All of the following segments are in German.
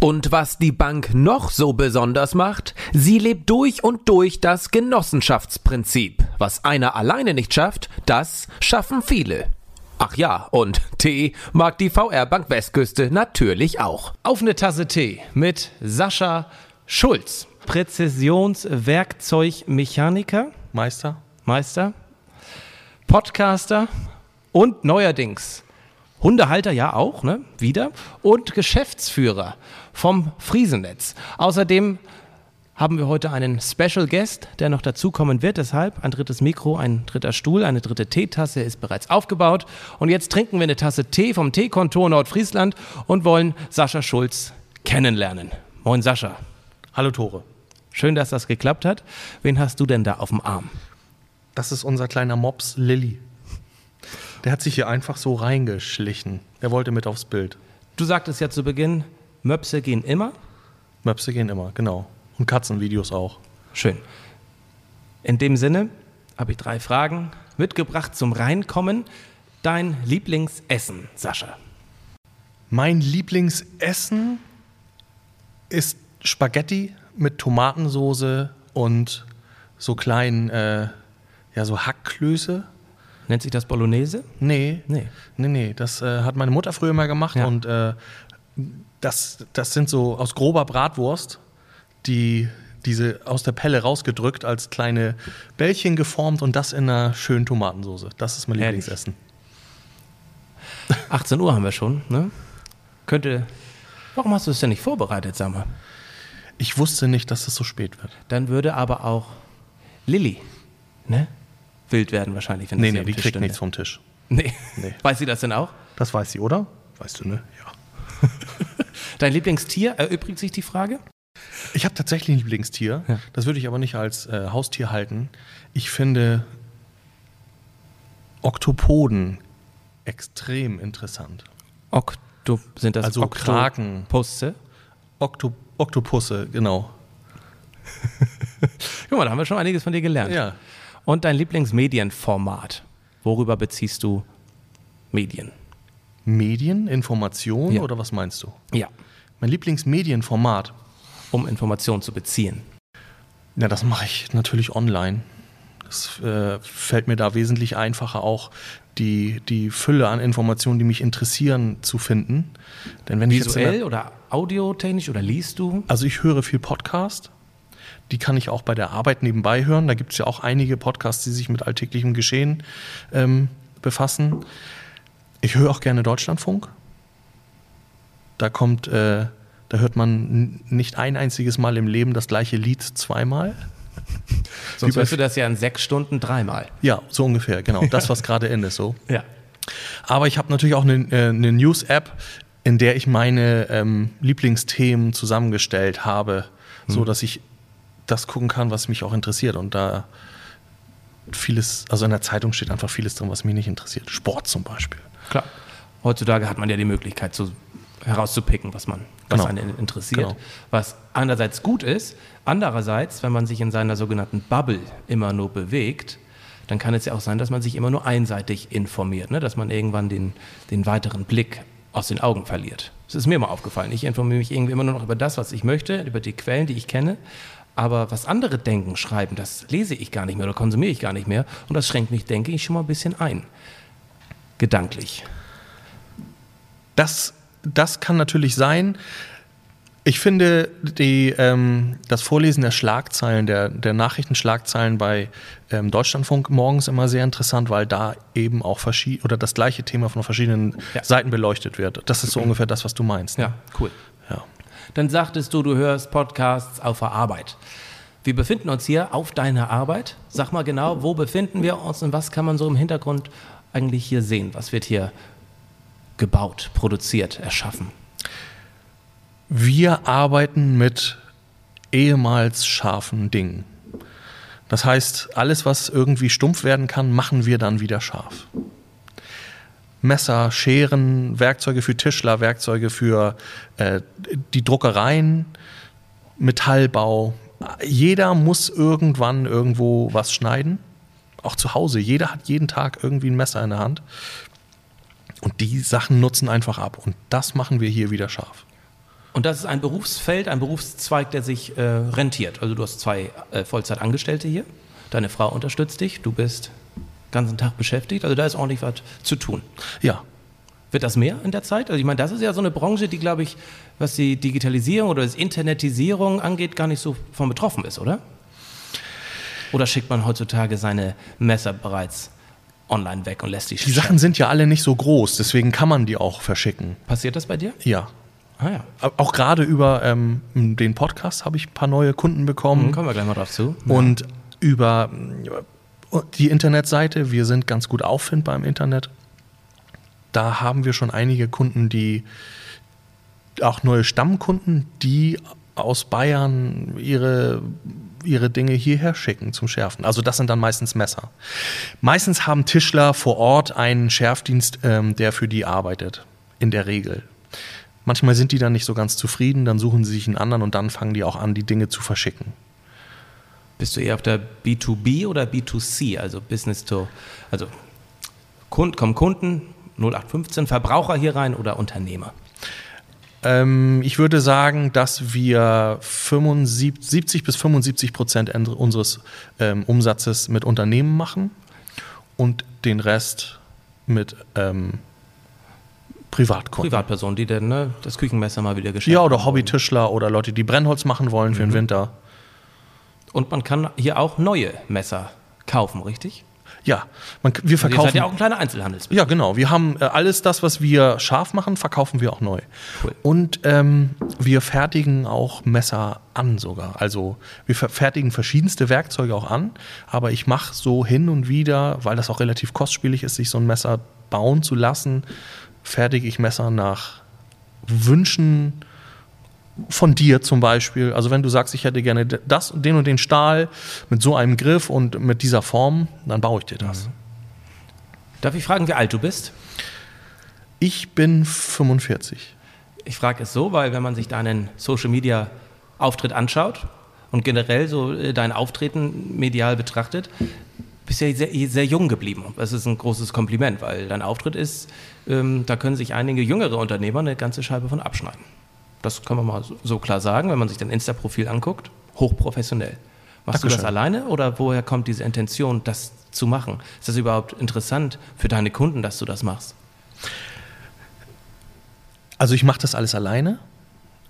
Und was die Bank noch so besonders macht, sie lebt durch und durch das Genossenschaftsprinzip. Was einer alleine nicht schafft, das schaffen viele. Ach ja, und Tee mag die VR Bank Westküste natürlich auch. Auf eine Tasse Tee mit Sascha Schulz. Präzisionswerkzeugmechaniker, Meister? Meister, Podcaster und neuerdings Hundehalter ja auch, ne? Wieder. Und Geschäftsführer vom Friesenetz. Außerdem haben wir heute einen Special Guest, der noch dazukommen wird. Deshalb ein drittes Mikro, ein dritter Stuhl, eine dritte Teetasse ist bereits aufgebaut. Und jetzt trinken wir eine Tasse Tee vom Teekontor Nordfriesland und wollen Sascha Schulz kennenlernen. Moin Sascha. Hallo Tore. Schön, dass das geklappt hat. Wen hast du denn da auf dem Arm? Das ist unser kleiner Mops Lilly. Der hat sich hier einfach so reingeschlichen. Er wollte mit aufs Bild. Du sagtest ja zu Beginn, Möpse gehen immer. Möpse gehen immer, genau. Und Katzenvideos auch. Schön. In dem Sinne habe ich drei Fragen mitgebracht zum Reinkommen. Dein Lieblingsessen, Sascha? Mein Lieblingsessen ist Spaghetti mit Tomatensoße und so kleinen, äh, ja, so Hackklöße. Nennt sich das Bolognese? Nee. Nee. Nee, nee. Das äh, hat meine Mutter früher mal gemacht Ja. und äh, das, das sind so aus grober Bratwurst, die diese aus der Pelle rausgedrückt, als kleine Bällchen geformt und das in einer schönen Tomatensoße. Das ist mein Herrlich. Lieblingsessen. 18 Uhr haben wir schon, ne? Könnte. Warum hast du es denn nicht vorbereitet, sag mal? Ich wusste nicht, dass es so spät wird. Dann würde aber auch Lilly, ne? Wild werden wahrscheinlich, wenn Nee, nee, die Tisch kriegt stünde. nichts vom Tisch. Nee. Nee. Weiß sie das denn auch? Das weiß sie, oder? Weißt du, ne? Ja. Dein Lieblingstier, erübrigt sich die Frage? Ich habe tatsächlich ein Lieblingstier. Ja. Das würde ich aber nicht als äh, Haustier halten. Ich finde Oktopoden extrem interessant. Okto, sind das Also Kraken. Oktopusse? Okto Oktopusse, genau. Guck mal, da haben wir schon einiges von dir gelernt. Ja. Und dein Lieblingsmedienformat? Worüber beziehst du Medien? Medien, Information Ja. oder was meinst du? Ja, Mein Lieblingsmedienformat. um Informationen zu beziehen. Ja, das mache ich natürlich online. Es äh, fällt mir da wesentlich einfacher, auch die, die Fülle an Informationen, die mich interessieren, zu finden. Denn wenn ich jetzt Visuell oder audiotechnisch oder liest du? Also ich höre viel Podcast. Die kann ich auch bei der Arbeit nebenbei hören. Da gibt es ja auch einige Podcasts, die sich mit alltäglichem Geschehen ähm, befassen. Ich höre auch gerne Deutschlandfunk. Da kommt, äh, da hört man nicht ein einziges Mal im Leben das gleiche Lied zweimal. Sonst hörst du das ja in sechs Stunden dreimal. Ja, so ungefähr, genau. Das, was gerade in ist, so. Ja. Aber ich habe natürlich auch eine, äh, eine News-App, in der ich meine ähm, Lieblingsthemen zusammengestellt habe, so dass ich das gucken kann, was mich auch interessiert. Und da vieles, also in der Zeitung steht einfach vieles drin, was mich nicht interessiert. Sport zum Beispiel. Klar. Heutzutage hat man ja die Möglichkeit, so herauszupicken, was man, was Genau. einen interessiert. Genau. Was einerseits gut ist, andererseits, wenn man sich in seiner sogenannten Bubble immer nur bewegt, dann kann es ja auch sein, dass man sich immer nur einseitig informiert, ne? dass man irgendwann den, den weiteren Blick aus den Augen verliert. Das ist mir mal aufgefallen. Ich informiere mich irgendwie immer nur noch über das, was ich möchte, über die Quellen, die ich kenne. Aber was andere denken, schreiben, das lese ich gar nicht mehr oder konsumiere ich gar nicht mehr. Und das schränkt mich, denke ich, schon mal ein bisschen ein. Gedanklich. Das, das kann natürlich sein. Ich finde die, ähm, das Vorlesen der Schlagzeilen, der, der Nachrichtenschlagzeilen bei ähm, Deutschlandfunk morgens immer sehr interessant, weil da eben auch verschied oder das gleiche Thema von verschiedenen Ja. Seiten beleuchtet wird. Das ist so ungefähr das, was du meinst. ne? Ja, cool. ja. Dann sagtest du, du hörst Podcasts auf der Arbeit. Wir befinden uns hier auf deiner Arbeit. Sag mal genau, wo befinden wir uns und was kann man so im Hintergrund eigentlich hier sehen? Was wird hier gebaut, produziert, erschaffen? Wir arbeiten mit ehemals scharfen Dingen. Das heißt, alles, was irgendwie stumpf werden kann, machen wir dann wieder scharf. Messer, Scheren, Werkzeuge für Tischler, Werkzeuge für äh, die Druckereien, Metallbau. Jeder muss irgendwann irgendwo was schneiden. Auch zu Hause. Jeder hat jeden Tag irgendwie ein Messer in der Hand. Und die Sachen nutzen einfach ab. Und das machen wir hier wieder scharf. Und das ist ein Berufsfeld, ein Berufszweig, der sich äh, rentiert. Also du hast zwei äh, Vollzeitangestellte hier. Deine Frau unterstützt dich. Du bist den ganzen Tag beschäftigt. Also da ist ordentlich was zu tun. Ja, Wird das mehr in der Zeit? Also ich meine, das ist ja so eine Branche, die, glaube ich, was die Digitalisierung oder das Internetisierung angeht, gar nicht so von betroffen ist, oder? Oder schickt man heutzutage seine Messer bereits online weg und lässt die die Sachen sind ja alle nicht so groß, deswegen kann man die auch verschicken. Passiert das bei dir? Ja. Ah ja. Auch gerade über ähm, den Podcast habe ich ein paar neue Kunden bekommen. Dann kommen wir gleich mal drauf zu. Und über äh, die Internetseite, wir sind ganz gut auffindbar im Internet. Da haben wir schon einige Kunden, die auch neue Stammkunden, die aus Bayern ihre, ihre Dinge hierher schicken zum Schärfen. Also das sind dann meistens Messer. Meistens haben Tischler vor Ort einen Schärfdienst, ähm, der für die arbeitet. In der Regel. Manchmal sind die dann nicht so ganz zufrieden, dann suchen sie sich einen anderen und dann fangen die auch an, die Dinge zu verschicken. Bist du eher auf der B2B oder B2C, also Business to, also Kund, kommen Kunden 0815 Verbraucher hier rein oder Unternehmer? Ähm, ich würde sagen, dass wir 75, 70 bis 75 Prozent unseres ähm, Umsatzes mit Unternehmen machen und den Rest mit ähm, Privatkunden. Privatpersonen, die denn ne, das Küchenmesser mal wieder geschenkt Ja, oder. Hobbytischler oder Leute, die Brennholz machen wollen für den Winter. Und man kann hier auch neue Messer kaufen, richtig? Ja, man, wir Also ihr verkaufen. seid ja auch ein kleiner Einzelhandelsbetrieb. Ja, genau. Wir haben äh, alles das, was wir scharf machen, verkaufen wir auch neu. Cool. Und ähm, wir fertigen auch Messer an sogar. Also wir fertigen verschiedenste Werkzeuge auch an, aber ich mache so hin und wieder, weil das auch relativ kostspielig ist, sich so ein Messer bauen zu lassen, fertige ich Messer nach Wünschen von dir zum Beispiel. Also wenn du sagst, ich hätte gerne das, den und den Stahl mit so einem Griff und mit dieser Form, dann baue ich dir das. Darf ich fragen, wie alt du bist? Ich bin 45. Ich frage es so, weil wenn man sich deinen Social Media Auftritt anschaut und generell so äh, dein Auftreten medial betrachtet, bist ja sehr, sehr jung geblieben. Das ist ein großes Kompliment, weil dein Auftritt ist, ähm, da können sich einige jüngere Unternehmer eine ganze Scheibe von abschneiden. Das kann man mal so, klar sagen, wenn man sich dein Insta-Profil anguckt. Hochprofessionell. Machst du das Dankeschön. alleine oder woher kommt diese Intention, das zu machen? Ist das überhaupt interessant für deine Kunden, dass du das machst? Also ich mache das alles alleine.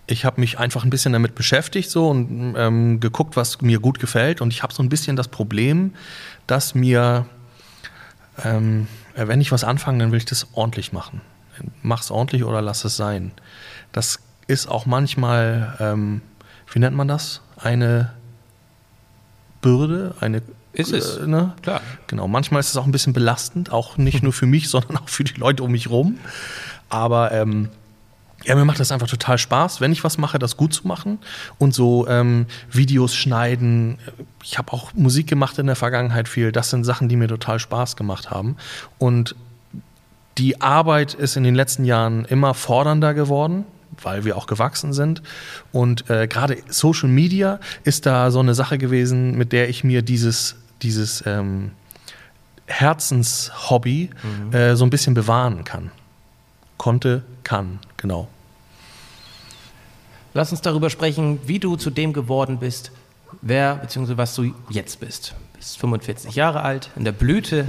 Ich habe mich einfach ein bisschen damit beschäftigt so und ähm, geguckt, was mir gut gefällt. Und ich habe so ein bisschen das Problem, dass mir, ähm, äh, wenn ich was anfange, dann will ich das ordentlich machen. Mach's ordentlich oder lass es sein. Das ist auch manchmal, ähm, wie nennt man das? Eine Bürde, eine Ist es. Äh, ne? Klar. Genau, manchmal ist es auch ein bisschen belastend, auch nicht nur für mich, sondern auch für die Leute um mich rum. Aber ähm, ja, mir macht das einfach total Spaß, wenn ich was mache, das gut zu machen und so ähm, Videos schneiden. Ich habe auch Musik gemacht in der Vergangenheit viel. Das sind Sachen, die mir total Spaß gemacht haben. Und die Arbeit ist in den letzten Jahren immer fordernder geworden, weil wir auch gewachsen sind. Und äh, gerade Social Media ist da so eine Sache gewesen, mit der ich mir dieses, dieses ähm, Herzenshobby äh, so ein bisschen bewahren kann. Konnte, kann, genau. Lass uns darüber sprechen, wie du zu dem geworden bist, wer bzw. was du jetzt bist. Du bist 45 Jahre alt, in der Blüte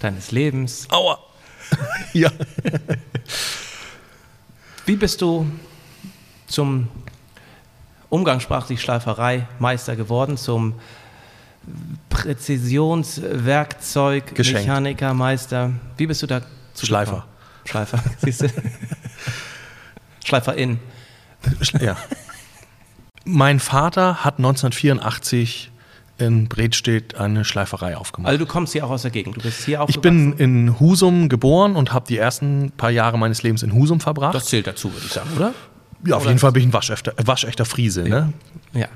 deines Lebens. Aua! ja. Wie bist du zum umgangssprachlich Schleiferei Meister geworden, zum Präzisionswerkzeug Geschenkt. Mechanikermeister? Wie bist du da zu Schleifer. Schleifer, siehst du? Schleiferin. ja. Mein Vater hat 1984 in Bredstedt eine Schleiferei aufgemacht. Also du kommst hier auch aus der Gegend. Du bist hier Ich aufgewachsen. bin in Husum geboren und habe die ersten paar Jahre meines Lebens in Husum verbracht. Das zählt dazu, würde ich sagen, oder? ja, auf oder- jeden Fall bin ich ein waschechter, äh, waschechter Friese. Ne? Ja.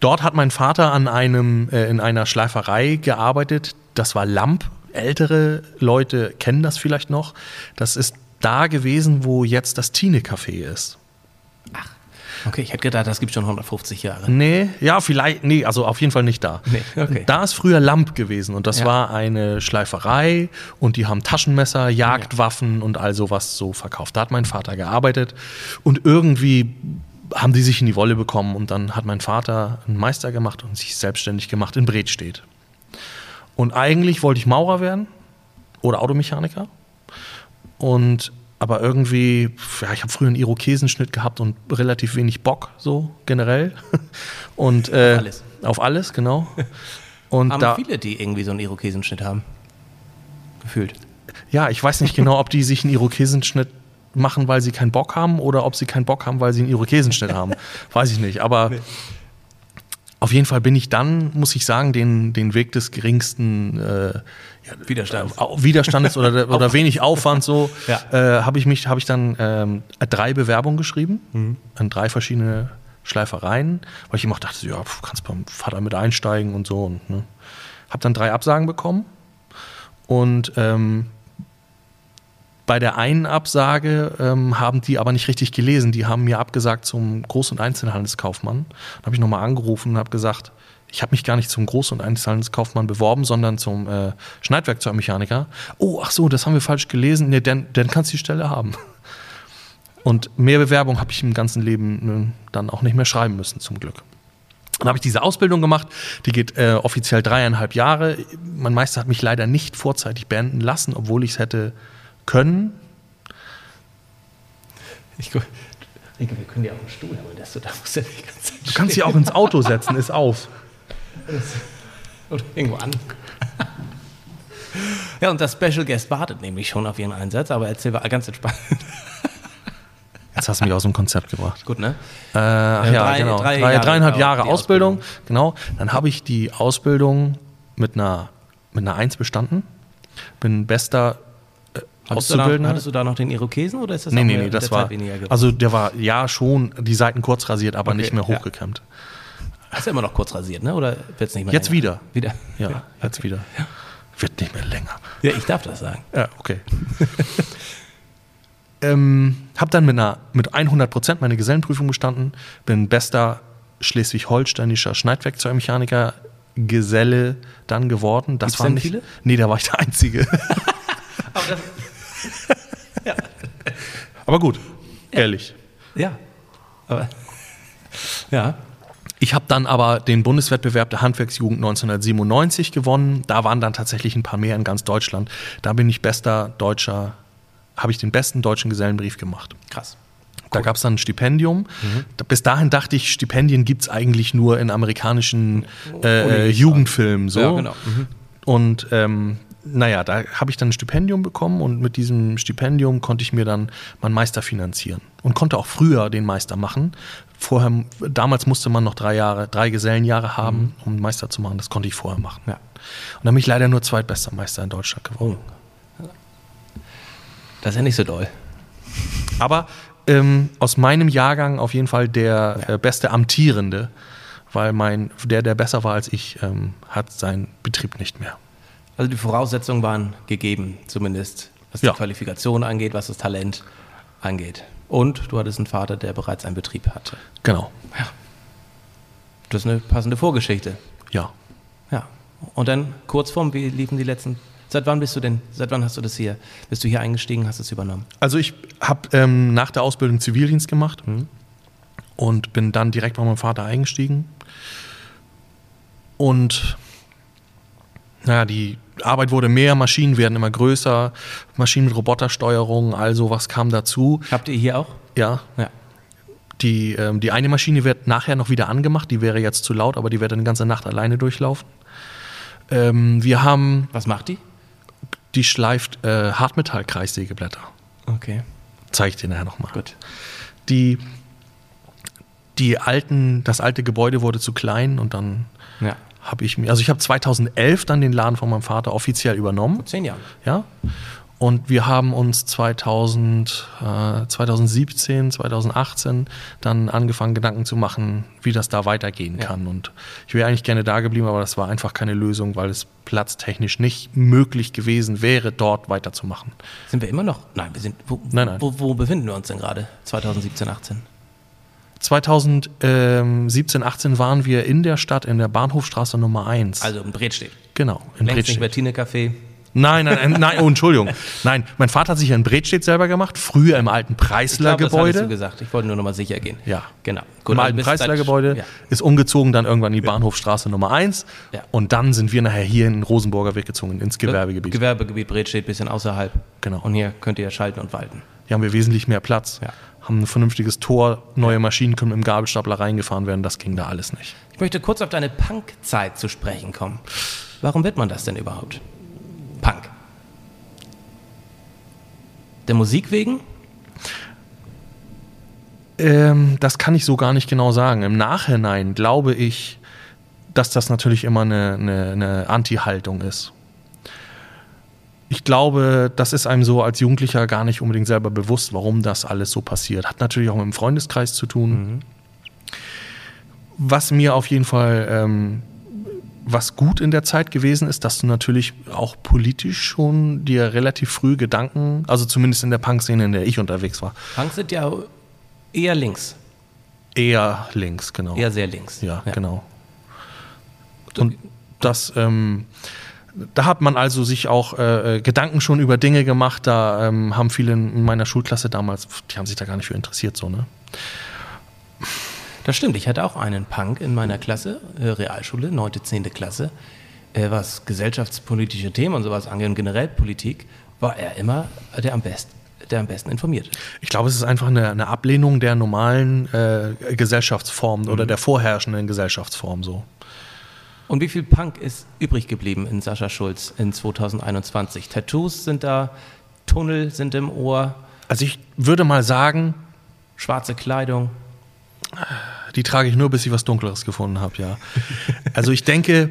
Dort hat mein Vater an einem, äh, in einer Schleiferei gearbeitet. Das war Lamp. Ältere Leute kennen das vielleicht noch. Das ist da gewesen, wo jetzt das Tine-Café ist. Okay, ich hätte gedacht, das gibt schon 150 Jahre. Nee, ja, vielleicht, nee, also auf jeden Fall nicht da. Nee, okay. Da ist früher Lamp gewesen und das Ja. war eine Schleiferei und die haben Taschenmesser, Jagdwaffen und all sowas so verkauft. Da hat mein Vater gearbeitet und irgendwie haben die sich in die Wolle bekommen und dann hat mein Vater einen Meister gemacht und sich selbstständig gemacht in Bredstedt. Und eigentlich wollte ich Maurer werden oder Automechaniker. Und aber irgendwie, ja, ich habe früher einen Irokesenschnitt gehabt und relativ wenig Bock, so generell. Und, äh, Auf alles. Auf alles, genau. Und Haben da, viele, die irgendwie so einen Irokesenschnitt haben. Gefühlt. ja, ich weiß nicht genau, ob die sich einen Irokesenschnitt machen, weil sie keinen Bock haben oder ob sie keinen Bock haben, weil sie einen Irokesenschnitt haben. Weiß ich nicht. Aber auf jeden Fall bin ich dann, muss ich sagen, den, den Weg des geringsten äh, Widerstand. Au- Widerstandes oder, oder wenig Aufwand so, Ja. äh, habe ich mich, habe ich dann ähm, drei Bewerbungen geschrieben an drei verschiedene Schleifereien, weil ich immer dachte, ja, kannst beim Vater mit einsteigen und so. Und, ne. Habe dann drei Absagen bekommen und ähm, bei der einen Absage ähm, haben die aber nicht richtig gelesen. Die haben mir abgesagt zum Groß- und Einzelhandelskaufmann. Dann habe ich nochmal angerufen und habe gesagt, ich habe mich gar nicht zum Groß- und Einzelhandelskaufmann beworben, sondern zum äh, Schneidwerkzeugmechaniker. Oh, ach so, das haben wir falsch gelesen. Nee, dann, dann kannst du die Stelle haben. Und mehr Bewerbung habe ich im ganzen Leben äh, dann auch nicht mehr schreiben müssen, zum Glück. Dann habe ich diese Ausbildung gemacht, die geht äh, offiziell dreieinhalb Jahre. Mein Meister hat mich leider nicht vorzeitig beenden lassen, obwohl ich es hätte können. Ich, Rieke, wir können dir auch einen Stuhl holen, dass du da musst ja die ganze Zeit Du kannst sie auch ins Auto setzen, ist auf. Oder irgendwo an. Ja, und das Special Guest wartet nämlich schon auf ihren Einsatz, aber erzähl mal ganz entspannt. Jetzt hast du mich aus dem Konzept gebracht. Gut, ne? Äh, ach ja, drei- genau. drei Drei, Jahre dreieinhalb dauert Jahre die Ausbildung. Genau. Dann habe ich die Ausbildung mit einer, mit einer Eins bestanden. Bin bester äh, Hattest du, da, hattest du da noch den Irokesen oder ist das Nee, nee, nee, das war. weniger geworden? Also der war ja schon die Seiten kurz rasiert, aber Okay, nicht mehr ja. hochgekämmt. Ist ja immer noch kurz rasiert, ne? Oder wird es nicht mehr Jetzt länger? wieder. Wieder? Ja, jetzt wieder. Wird nicht mehr länger. Ja, ich darf das sagen. Ja, okay. ähm, hab dann mit, einer, mit 100 Prozent meine Gesellenprüfung bestanden, bin bester schleswig-holsteinischer Schneidwerkzeugmechaniker Geselle dann geworden. Das Gibt's waren nicht, viele? Nee, da war ich der Einzige. Aber gut, ehrlich. Ja. Aber, ja. Ich habe dann aber den Bundeswettbewerb der Handwerksjugend 1997 gewonnen. Da waren dann tatsächlich ein paar mehr in ganz Deutschland. Da bin ich bester deutscher, habe ich den besten deutschen Gesellenbrief gemacht. Krass. Da gab es dann ein Stipendium. Mhm. Bis dahin dachte ich, Stipendien gibt es eigentlich nur in amerikanischen äh, Unis. Jugendfilmen. So. Ja, genau. Mhm. Und ähm, naja, da habe ich dann ein Stipendium bekommen und mit diesem Stipendium konnte ich mir dann meinen Meister finanzieren und konnte auch früher den Meister machen. Vorher, damals musste man noch drei Jahre, drei Gesellenjahre haben, um einen Meister zu machen. Das konnte ich vorher machen. Ja. Und dann bin ich leider nur zweitbester Meister in Deutschland geworden. Das ist ja nicht so doll. Aber ähm, aus meinem Jahrgang auf jeden Fall der äh, beste Amtierende, weil mein, der, der besser war als ich, ähm, hat seinen Betrieb nicht mehr. Also die Voraussetzungen waren gegeben, zumindest was Ja. die Qualifikation angeht, was das Talent angeht. Und du hattest einen Vater, der bereits einen Betrieb hatte. Genau. Das ist eine passende Vorgeschichte. Ja. Ja. Und dann Kurzform, wie liefen die letzten. Seit wann bist du denn, seit wann hast du das hier? Bist du hier eingestiegen, hast es übernommen? Also ich habe ähm, nach der Ausbildung Zivildienst gemacht und bin dann direkt bei meinem Vater eingestiegen. Und naja, die Arbeit wurde mehr, Maschinen werden immer größer, Maschinen mit Robotersteuerung, also was kam dazu. Habt ihr hier auch? Ja, Ja. die, ähm, die eine Maschine wird nachher noch wieder angemacht, die wäre jetzt zu laut, aber die wird dann die ganze Nacht alleine durchlaufen. Ähm, wir haben, Was macht die? die schleift äh, Hartmetall-Kreissägeblätter. Okay. Zeige ich dir nachher nochmal. Gut. die, die alten, das alte Gebäude wurde zu klein und dann Ja. Habe ich mir, also ich habe 2011 dann den Laden von meinem Vater offiziell übernommen, Zehn Jahre. ja, Und wir haben uns 2000, äh, 2017, 2018 dann angefangen, Gedanken zu machen, wie das da weitergehen Ja. kann. Und ich wäre eigentlich gerne da geblieben, aber das war einfach keine Lösung, weil es platztechnisch nicht möglich gewesen wäre, dort weiterzumachen. Sind wir immer noch? Nein, wir sind. Wo, Nein, nein. Wo, wo befinden wir uns denn gerade? 2017, 18? 2017, 18 waren wir in der Stadt in der Bahnhofstraße Nummer 1. Also in Bredstedt. genau, in Längst Bredstedt. Café. Nein, nein, nein, nein, oh, Entschuldigung. Nein, mein Vater hat sich ja in Bredstedt selber gemacht, früher im alten glaube, das hattest du Preisler-Gebäude. gesagt. Ich wollte nur noch mal sicher gehen. Ja. Genau. Im also alten Preisler-Gebäude, Ja. ist umgezogen dann irgendwann in die Bahnhofstraße Nummer 1. Ja. Und dann sind wir nachher hier in den Rosenburger Weg gezogen, ins Gewerbegebiet. Gewerbegebiet Bredstedt, bisschen außerhalb. Genau. Und hier könnt ihr schalten und walten. Hier haben wir wesentlich mehr Platz. Ja. Haben ein vernünftiges Tor, neue Maschinen können mit dem Gabelstapler reingefahren werden. Das ging da alles nicht. Ich möchte kurz auf deine Punk-Zeit zu sprechen kommen. Warum wird man das denn überhaupt? Punk. Der Musik wegen? Ähm, das kann ich so gar nicht genau sagen. Im Nachhinein glaube ich, dass das natürlich immer eine, eine, eine Anti-Haltung ist. Ich glaube, das ist einem so als Jugendlicher gar nicht unbedingt selber bewusst, warum das alles so passiert. Hat natürlich auch mit dem Freundeskreis zu tun. Was mir auf jeden Fall ähm, was gut in der Zeit gewesen ist, dass du natürlich auch politisch schon dir relativ früh Gedanken, also zumindest in der Punk-Szene, in der ich unterwegs war, Punks sind ja eher links. eher links, genau. Eher sehr links. Ja, genau. Und das, ähm, da hat man also sich auch äh, äh, Gedanken schon über Dinge gemacht. Da ähm, haben viele in meiner Schulklasse damals, die haben sich da gar nicht für interessiert, so, ne? Das stimmt. Ich hatte auch einen Punk in meiner Klasse, äh, Realschule, 9., 10. Klasse. Äh, was gesellschaftspolitische Themen und sowas angeht und generell Politik, war er immer der am besten, der am besten informiert. Ich glaube, es ist einfach eine, eine Ablehnung der normalen äh, Gesellschaftsformen oder der vorherrschenden Gesellschaftsform so. Und wie viel Punk ist übrig geblieben in Sascha Schulz in 2021? Tattoos sind da, Tunnel sind im Ohr, Also ich würde mal sagen, schwarze Kleidung. Die trage ich nur, bis ich was Dunkleres gefunden habe, ja. Also ich denke,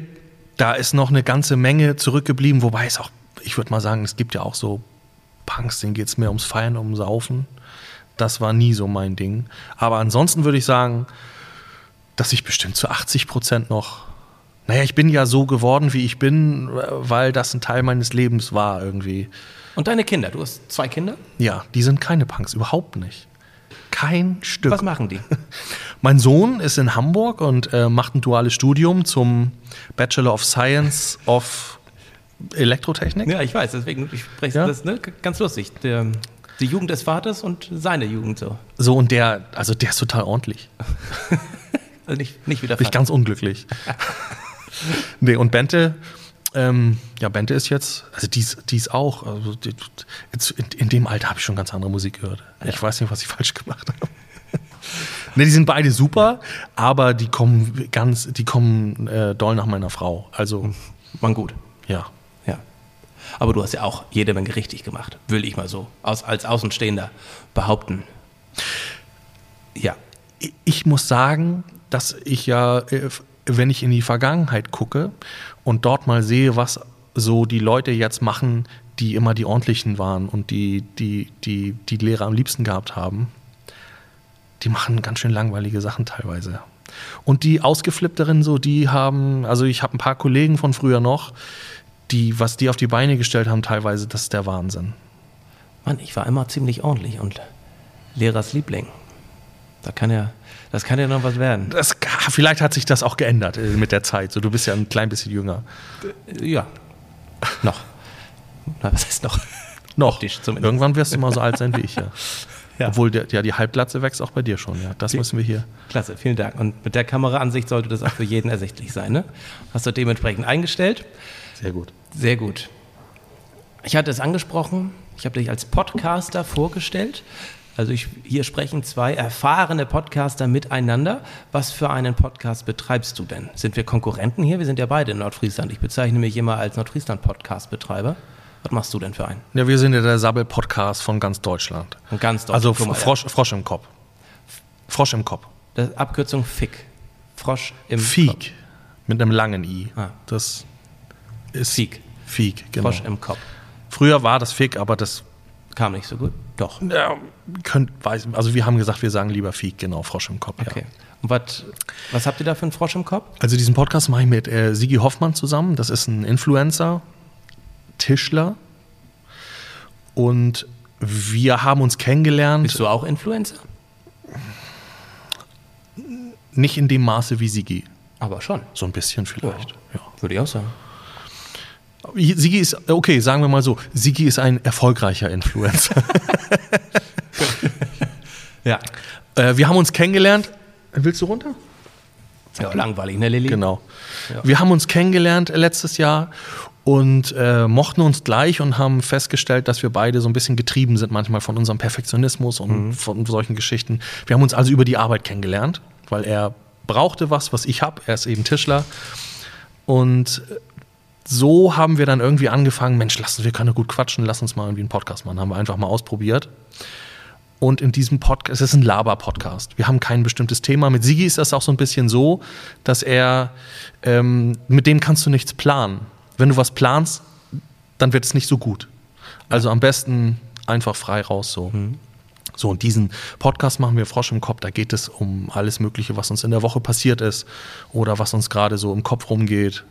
da ist noch eine ganze Menge zurückgeblieben, wobei es auch, ich würde mal sagen, es gibt ja auch so Punks, denen geht es mehr ums Feiern, ums Saufen. Das war nie so mein Ding. Aber ansonsten würde ich sagen, dass ich bestimmt zu 80 Prozent noch, naja, ich bin ja so geworden, wie ich bin, weil das ein Teil meines Lebens war irgendwie. Und deine Kinder, du hast zwei Kinder? Ja, die sind keine Punks, überhaupt nicht. Kein Stück. Was machen die? Mein Sohn ist in Hamburg und äh, macht ein duales Studium zum Bachelor of Science of Elektrotechnik. ja, ich weiß, deswegen ich spreche Ja? das ne, ganz lustig. Der, die Jugend des Vaters und seine Jugend so. So, und der, also der ist total ordentlich. Also nicht, nicht wieder Bin ich ganz unglücklich. nee, und Bente, ähm, ja, Bente ist jetzt, also die ist, die ist auch, also die, in, in dem Alter habe ich schon ganz andere Musik gehört. Ich weiß nicht, was ich falsch gemacht habe. ne, die sind beide super, aber die kommen ganz, die kommen äh, doll nach meiner Frau. Also, Waren gut. ja. Ja. Aber du hast ja auch jede Menge richtig gemacht, will ich mal so aus, als Außenstehender behaupten. Ja. ich muss sagen, dass ich ja, äh, wenn ich in die Vergangenheit gucke und dort mal sehe, was so die Leute jetzt machen, die immer die ordentlichen waren und die die, die, die Lehrer am liebsten gehabt haben, die machen ganz schön langweilige Sachen teilweise. Und die ausgeflippteren so, die haben, also ich habe ein paar Kollegen von früher noch, die, was die auf die Beine gestellt haben teilweise, das ist der Wahnsinn. Mann, ich war immer ziemlich ordentlich und Lehrers Liebling. Da kann ja, das kann ja noch was werden. Das, vielleicht hat sich das auch geändert äh, mit der Zeit. So, du bist ja ein klein bisschen jünger. Ja. Noch. Na, was heißt noch? Noch. Irgendwann wirst du mal so alt sein wie ich, ja. Ja. Obwohl der, ja, die Halbglatze wächst auch bei dir schon, ja. Das müssen wir hier. Klasse, vielen Dank. Und mit der Kameraansicht sollte das auch für jeden ersichtlich sein. Ne? Hast du dementsprechend eingestellt? Sehr gut. Sehr gut. Ich hatte es angesprochen, ich habe dich als Podcaster vorgestellt. Also ich, hier sprechen zwei erfahrene Podcaster miteinander. Was für einen Podcast betreibst du denn? Sind wir Konkurrenten hier? Wir sind ja beide in Nordfriesland. Ich bezeichne mich immer als Nordfriesland-Podcast-Betreiber. Was machst du denn für einen? Ja, wir sind ja der Sabbel-Podcast von ganz Deutschland. Von ganz Also Guck mal, Frosch, Frosch im Kopf. Frosch im Kopf. Das Abkürzung FIC. Frosch im Kopf. Fiek. Mit einem langen I. Ah. Das ist Fiek. Fiek, genau. Frosch im Kopf. Früher war das Fick, aber das Kam nicht so gut? Doch. ja, könnt, weiß, also wir haben gesagt, wir sagen lieber Fick, genau, Frosch im Kopf. Okay. Ja. Und wat, was habt ihr da für einen Frosch im Kopf? Also diesen Podcast mache ich mit äh, Sigi Hoffmann zusammen. Das ist ein Influencer, Tischler. Und wir haben uns kennengelernt, Bist du auch Influencer? nicht in dem Maße wie Sigi. Aber schon. So ein bisschen vielleicht. Ja. Würde ich auch sagen. Sigi ist, okay, sagen wir mal so, Sigi ist ein erfolgreicher Influencer. Ja. äh, wir haben uns kennengelernt. Willst du runter? Ja, langweilig, ne, Lilly? Genau. Ja. Wir haben uns kennengelernt letztes Jahr und äh, mochten uns gleich und haben festgestellt, dass wir beide so ein bisschen getrieben sind manchmal von unserem Perfektionismus und von solchen Geschichten. Wir haben uns also über die Arbeit kennengelernt, weil er brauchte was, was ich habe. Er ist eben Tischler. Und so haben wir dann irgendwie angefangen, Mensch, lass uns, wir können gut quatschen, lass uns mal irgendwie einen Podcast machen. Haben wir einfach mal ausprobiert. Und in diesem Podcast, es ist ein Laber-Podcast. Wir haben kein bestimmtes Thema. Mit Sigi ist das auch so ein bisschen so, dass er, ähm, mit dem kannst du nichts planen. Wenn du was planst, dann wird es nicht so gut. Also am besten einfach frei raus so. So, und diesen Podcast machen wir Frosch im Kopf. Da geht es um alles Mögliche, was uns in der Woche passiert ist oder was uns gerade so im Kopf rumgeht.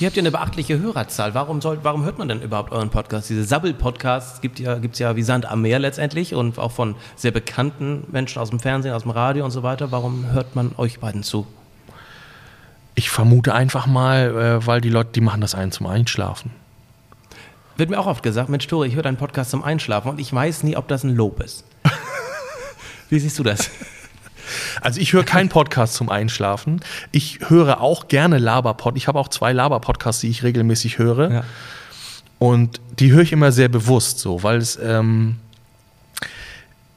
Ihr habt ja eine beachtliche Hörerzahl. Warum, soll, warum hört man denn überhaupt euren Podcast? Diese Sabbel-Podcasts gibt ja, gibt's ja wie Sand am Meer letztendlich und auch von sehr bekannten Menschen aus dem Fernsehen, aus dem Radio und so weiter. Warum hört man euch beiden zu? Ich vermute einfach mal, äh, weil die Leute, die machen das einen zum Einschlafen. Wird mir auch oft gesagt, Mensch, Tore, ich höre deinen Podcast zum Einschlafen und ich weiß nie, ob das ein Lob ist. Wie siehst du das? Also ich höre keinen Podcast zum Einschlafen. Ich höre auch gerne Laber-Pod. Ich habe auch zwei Laber-Podcasts, die ich regelmäßig höre. Ja. Und die höre ich immer sehr bewusst so, weil es, ähm,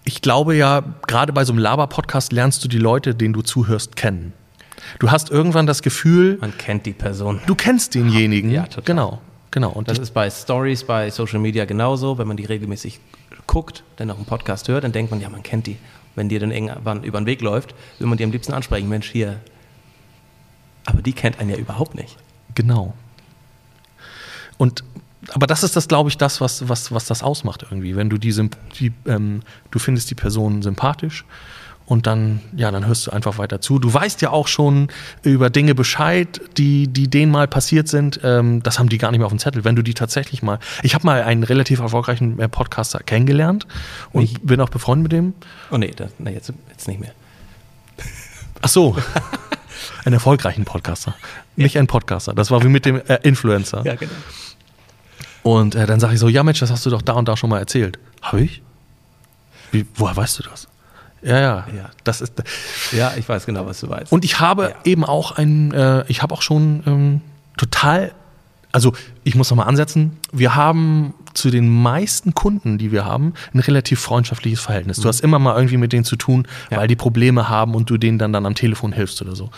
ich glaube ja, gerade bei so einem Laber-Podcast lernst du die Leute, denen du zuhörst, kennen. Du hast irgendwann das Gefühl, Man kennt die Person. du kennst denjenigen. Ja, total. Genau, genau. Und Das ist bei Stories, bei Social Media genauso. Wenn man die regelmäßig guckt, dann auch einen Podcast hört, dann denkt man, ja, man kennt die. Wenn dir dann irgendwann über den Weg läuft, will man die am liebsten ansprechen. Mensch, hier. Aber die kennt einen ja überhaupt nicht. Genau. Und aber das ist das, glaube ich, das, was, was, was das ausmacht irgendwie. Wenn du die, die ähm, du findest die Person sympathisch und dann, ja, dann hörst du einfach weiter zu. Du weißt ja auch schon über Dinge Bescheid, die, die denen mal passiert sind. Ähm, das haben die gar nicht mehr auf dem Zettel. Wenn du die tatsächlich mal. Ich habe mal einen relativ erfolgreichen äh, Podcaster kennengelernt und Ich- bin auch befreundet mit dem. Oh nee, das, na, jetzt, jetzt nicht mehr. Ach so. einen erfolgreichen Podcaster. Nicht ein Podcaster. Das war wie mit dem äh, Influencer. Ja, genau. Und äh, dann sage ich so, ja Mensch, das hast du doch da und da schon mal erzählt. Habe ich? Wie, woher weißt du das? Ja, ja, Ja. Das ist, Ja, ich weiß genau, was du weißt. und ich habe Ja. eben auch ein, äh, ich habe auch schon ähm, total, also ich muss nochmal ansetzen, wir haben zu den meisten Kunden, die wir haben, ein relativ freundschaftliches Verhältnis. Du hast immer mal irgendwie mit denen zu tun, Mhm. Ja. weil die Probleme haben und du denen dann, dann am Telefon hilfst oder so.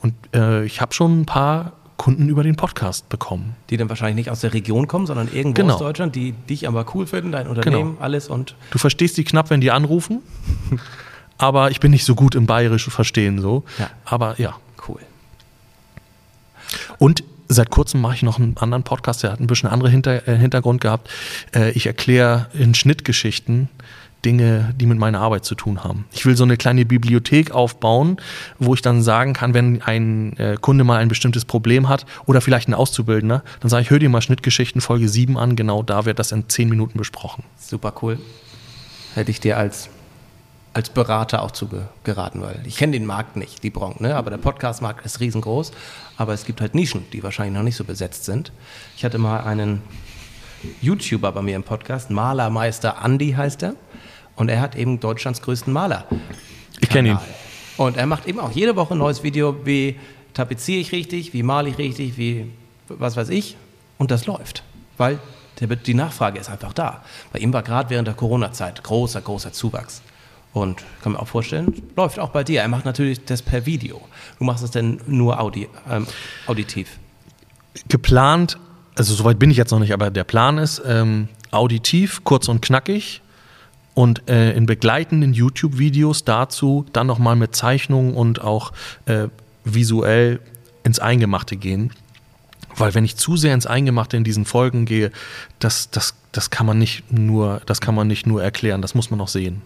Und äh, ich habe schon ein paar Kunden über den Podcast bekommen. die dann wahrscheinlich nicht aus der Region kommen, sondern irgendwo Genau. aus Deutschland, die dich aber cool finden, dein Unternehmen, alles und Du verstehst die knapp, wenn die anrufen, aber ich bin nicht so gut im bayerischen Verstehen so. Ja. Aber ja. cool. Und seit kurzem mache ich noch einen anderen Podcast, der hat ein bisschen andere Hinter äh, Hintergrund gehabt. Äh, ich erkläre in Schnittgeschichten Dinge, die mit meiner Arbeit zu tun haben. Ich will so eine kleine Bibliothek aufbauen, wo ich dann sagen kann, wenn ein äh, Kunde mal ein bestimmtes Problem hat oder vielleicht ein Auszubildender, dann sage ich, hör dir mal Schnittgeschichten Folge 7 an, genau da wird das in 10 Minuten besprochen. Super cool. Hätte ich dir als, als Berater auch zugeraten, weil ich kenne den Markt nicht, die Branche, ne? aber der Podcast-Markt ist riesengroß. Aber es gibt halt Nischen, die wahrscheinlich noch nicht so besetzt sind. Ich hatte mal einen YouTuber bei mir im Podcast, Malermeister Andy heißt er. Und er hat eben Deutschlands größten Maler. Ich kenne ihn. Und er macht eben auch jede Woche ein neues Video, wie tapeziere ich richtig, wie male ich richtig, wie was weiß ich. Und das läuft, weil die Nachfrage ist einfach da. Bei ihm war gerade während der Corona-Zeit großer, großer Zuwachs. Und kann mir auch vorstellen, läuft auch bei dir. Er macht natürlich das per Video. Du machst es denn nur Audi, ähm, auditiv. geplant, also soweit bin ich jetzt noch nicht, aber der Plan ist ähm, auditiv, kurz und knackig und äh, in begleitenden YouTube-Videos dazu dann nochmal mit Zeichnungen und auch äh, visuell ins Eingemachte gehen. Weil wenn ich zu sehr ins Eingemachte in diesen Folgen gehe, das, das, das, kann man nicht nur, das kann man nicht nur erklären, das muss man auch sehen.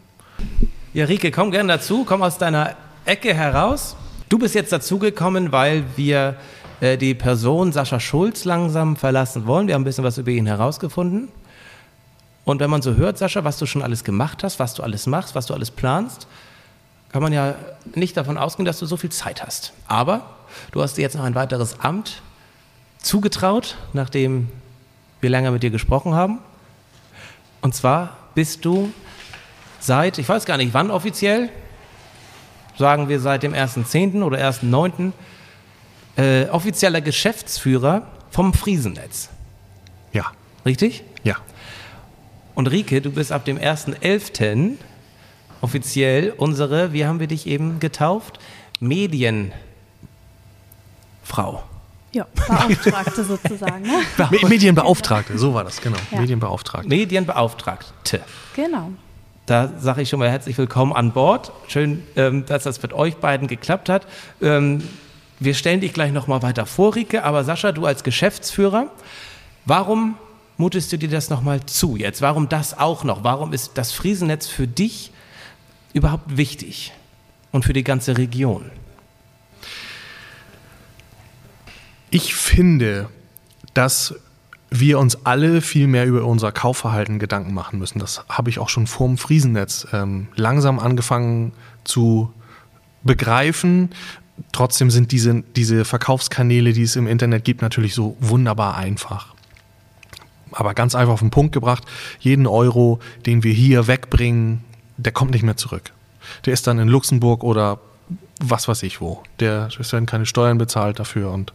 Ja, Rike, komm gerne dazu, komm aus deiner Ecke heraus. Du bist jetzt dazugekommen, weil wir äh, die Person Sascha Schulz langsam verlassen wollen. Wir haben ein bisschen was über ihn herausgefunden. Und wenn man so hört, Sascha, was du schon alles gemacht hast, was du alles machst, was du alles planst, kann man ja nicht davon ausgehen, dass du so viel Zeit hast. Aber du hast dir jetzt noch ein weiteres Amt zugetraut, nachdem wir länger mit dir gesprochen haben. Und zwar bist du seit, ich weiß gar nicht wann offiziell, sagen wir seit dem 1.10. oder 1.9. Äh, offizieller Geschäftsführer vom Friesennetz. Ja. Richtig? Ja. Und Rike, du bist ab dem 1.11. offiziell unsere, wie haben wir dich eben getauft? Medienfrau. Ja, Beauftragte sozusagen. Ne? Medienbeauftragte, so war das, genau. Ja. Medienbeauftragte. Medienbeauftragte. Genau. Da sage ich schon mal herzlich willkommen an Bord. Schön, ähm, dass das mit euch beiden geklappt hat. Ähm, wir stellen dich gleich noch mal weiter vor, Rike. Aber Sascha, du als Geschäftsführer, warum mutest du dir das noch mal zu jetzt? Warum das auch noch? Warum ist das Friesennetz für dich überhaupt wichtig und für die ganze Region? Ich finde, dass wir uns alle viel mehr über unser Kaufverhalten Gedanken machen müssen. Das habe ich auch schon vor dem Friesennetz ähm, langsam angefangen zu begreifen. Trotzdem sind diese, diese Verkaufskanäle, die es im Internet gibt, natürlich so wunderbar einfach. Aber ganz einfach auf den Punkt gebracht, jeden Euro, den wir hier wegbringen, der kommt nicht mehr zurück. Der ist dann in Luxemburg oder was weiß ich wo. Der, es werden keine Steuern bezahlt dafür und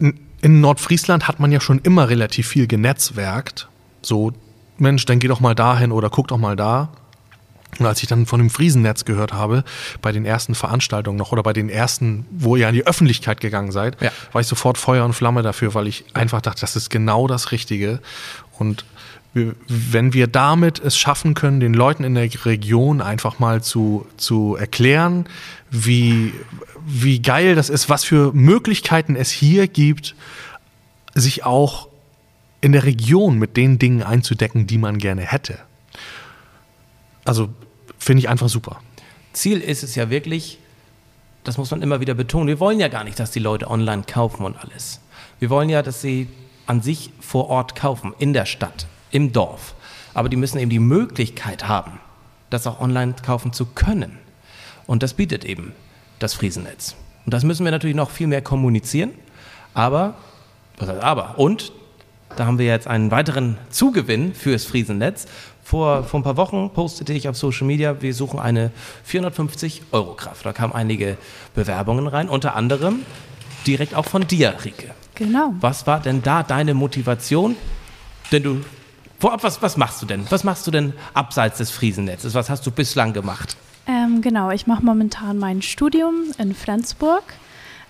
in Nordfriesland hat man ja schon immer relativ viel genetzwerkt. So, Mensch, dann geh doch mal dahin oder guck doch mal da. Und als ich dann von dem Friesennetz gehört habe, bei den ersten Veranstaltungen noch oder bei den ersten, wo ihr an die Öffentlichkeit gegangen seid, Ja. war ich sofort Feuer und Flamme dafür, weil ich einfach dachte, das ist genau das Richtige. Und wenn wir damit es schaffen können, den Leuten in der Region einfach mal zu, zu erklären, wie, wie geil das ist, was für Möglichkeiten es hier gibt, sich auch in der Region mit den Dingen einzudecken, die man gerne hätte. Also finde ich einfach super. Ziel ist es ja wirklich, das muss man immer wieder betonen, wir wollen ja gar nicht, dass die Leute online kaufen und alles. Wir wollen ja, dass sie an sich vor Ort kaufen, in der Stadt, im Dorf. Aber die müssen eben die Möglichkeit haben, das auch online kaufen zu können. Und das bietet eben das Friesennetz. Und das müssen wir natürlich noch viel mehr kommunizieren. Aber, was heißt aber? Und da haben wir jetzt einen weiteren Zugewinn fürs Friesennetz. Vor, vor ein paar Wochen postete ich auf Social Media, wir suchen eine 450 Euro Kraft. Da kamen einige Bewerbungen rein, unter anderem direkt auch von dir, Rike. Genau. Was war denn da deine Motivation? Denn du, vorab, was, was machst du denn? Was machst du denn abseits des Friesennetzes? Was hast du bislang gemacht? Ähm, genau, ich mache momentan mein Studium in Flensburg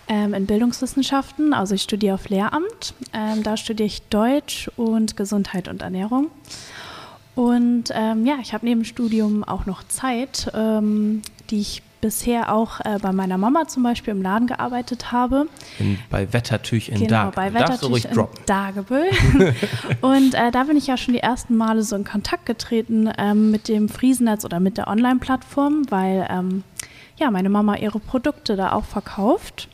ähm, in Bildungswissenschaften. Also ich studiere auf Lehramt. Ähm, da studiere ich Deutsch und Gesundheit und Ernährung. Und ähm, ja, ich habe neben dem Studium auch noch Zeit, ähm, die ich bisher auch äh, bei meiner Mama zum Beispiel im Laden gearbeitet habe. In, bei Wettertüch in genau, Dark. bei Wettertisch in droppen. Dagebüll. und äh, da bin ich ja schon die ersten Male so in Kontakt getreten ähm, mit dem Friesennetz oder mit der Online-Plattform, weil ähm, ja, meine Mama ihre Produkte da auch verkauft.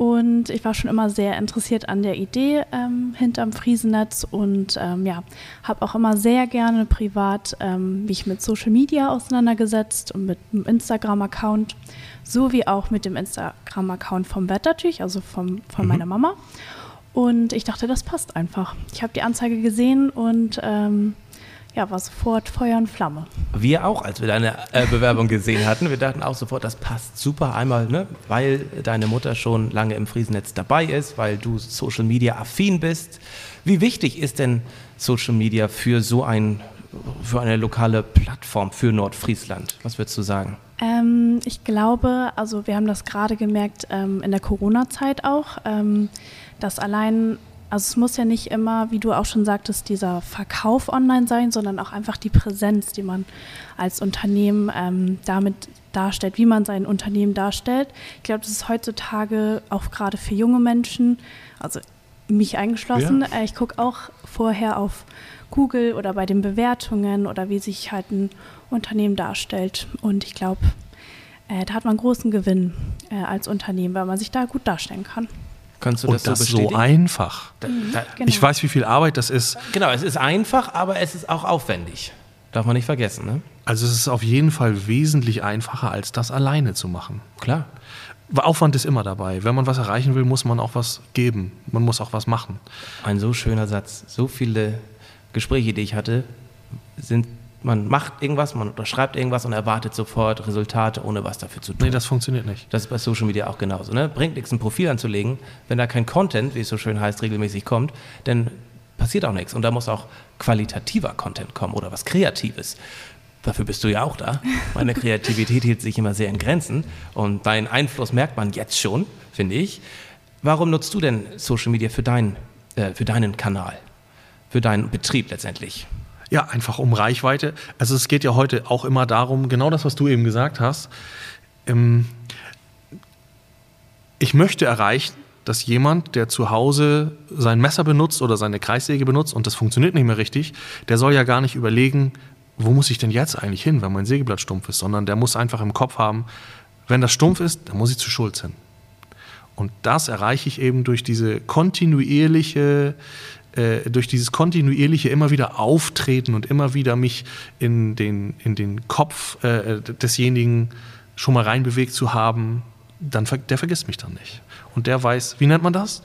Und ich war schon immer sehr interessiert an der Idee ähm, hinterm Friesennetz und ähm, ja, habe auch immer sehr gerne privat ähm, mich mit Social Media auseinandergesetzt und mit einem Instagram-Account, sowie auch mit dem Instagram-Account vom Wettertüch, also vom, von meiner Mama. Und ich dachte, das passt einfach. Ich habe die Anzeige gesehen und ähm, ja, war sofort Feuer und Flamme. Wir auch, als wir deine äh, Bewerbung gesehen hatten, wir dachten auch sofort, das passt super. Einmal, ne, weil deine Mutter schon lange im Friesennetz dabei ist, weil du Social Media affin bist. Wie wichtig ist denn Social Media für so ein, für eine lokale Plattform für Nordfriesland? Was würdest du sagen? Ähm, ich glaube, also wir haben das gerade gemerkt ähm, in der Corona-Zeit auch, ähm, dass allein Also es muss ja nicht immer, wie du auch schon sagtest, dieser Verkauf online sein, sondern auch einfach die Präsenz, die man als Unternehmen ähm, damit darstellt, wie man sein Unternehmen darstellt. Ich glaube, das ist heutzutage auch gerade für junge Menschen, also mich eingeschlossen. Ja. Äh, ich gucke auch vorher auf Google oder bei den Bewertungen oder wie sich halt ein Unternehmen darstellt. Und ich glaube, äh, da hat man großen Gewinn äh, als Unternehmen, weil man sich da gut darstellen kann. Kannst du das, Und das so, so einfach. Da, mhm, da, genau. Ich weiß, wie viel Arbeit das ist. Genau, es ist einfach, aber es ist auch aufwendig. Darf man nicht vergessen. Ne? Also es ist auf jeden Fall wesentlich einfacher, als das alleine zu machen. Klar. Aufwand ist immer dabei. Wenn man was erreichen will, muss man auch was geben. Man muss auch was machen. Ein so schöner Satz. So viele Gespräche, die ich hatte, sind man macht irgendwas, man unterschreibt irgendwas und erwartet sofort Resultate, ohne was dafür zu tun. Nee, das funktioniert nicht. Das ist bei Social Media auch genauso. Ne? Bringt nichts, ein Profil anzulegen, wenn da kein Content, wie es so schön heißt, regelmäßig kommt, dann passiert auch nichts. Und da muss auch qualitativer Content kommen oder was Kreatives. Dafür bist du ja auch da. Meine Kreativität hielt sich immer sehr in Grenzen und deinen Einfluss merkt man jetzt schon, finde ich. Warum nutzt du denn Social Media für, dein, äh, für deinen Kanal, für deinen Betrieb letztendlich? Ja, einfach um Reichweite. Also es geht ja heute auch immer darum, genau das, was du eben gesagt hast. Ähm, ich möchte erreichen, dass jemand, der zu Hause sein Messer benutzt oder seine Kreissäge benutzt und das funktioniert nicht mehr richtig, der soll ja gar nicht überlegen, wo muss ich denn jetzt eigentlich hin, wenn mein Sägeblatt stumpf ist, sondern der muss einfach im Kopf haben, wenn das stumpf ist, dann muss ich zu Schulz hin. Und das erreiche ich eben durch diese kontinuierliche äh, durch dieses kontinuierliche immer wieder Auftreten und immer wieder mich in den, in den Kopf äh, desjenigen schon mal reinbewegt zu haben, dann der vergisst mich dann nicht. Und der weiß, wie nennt man das?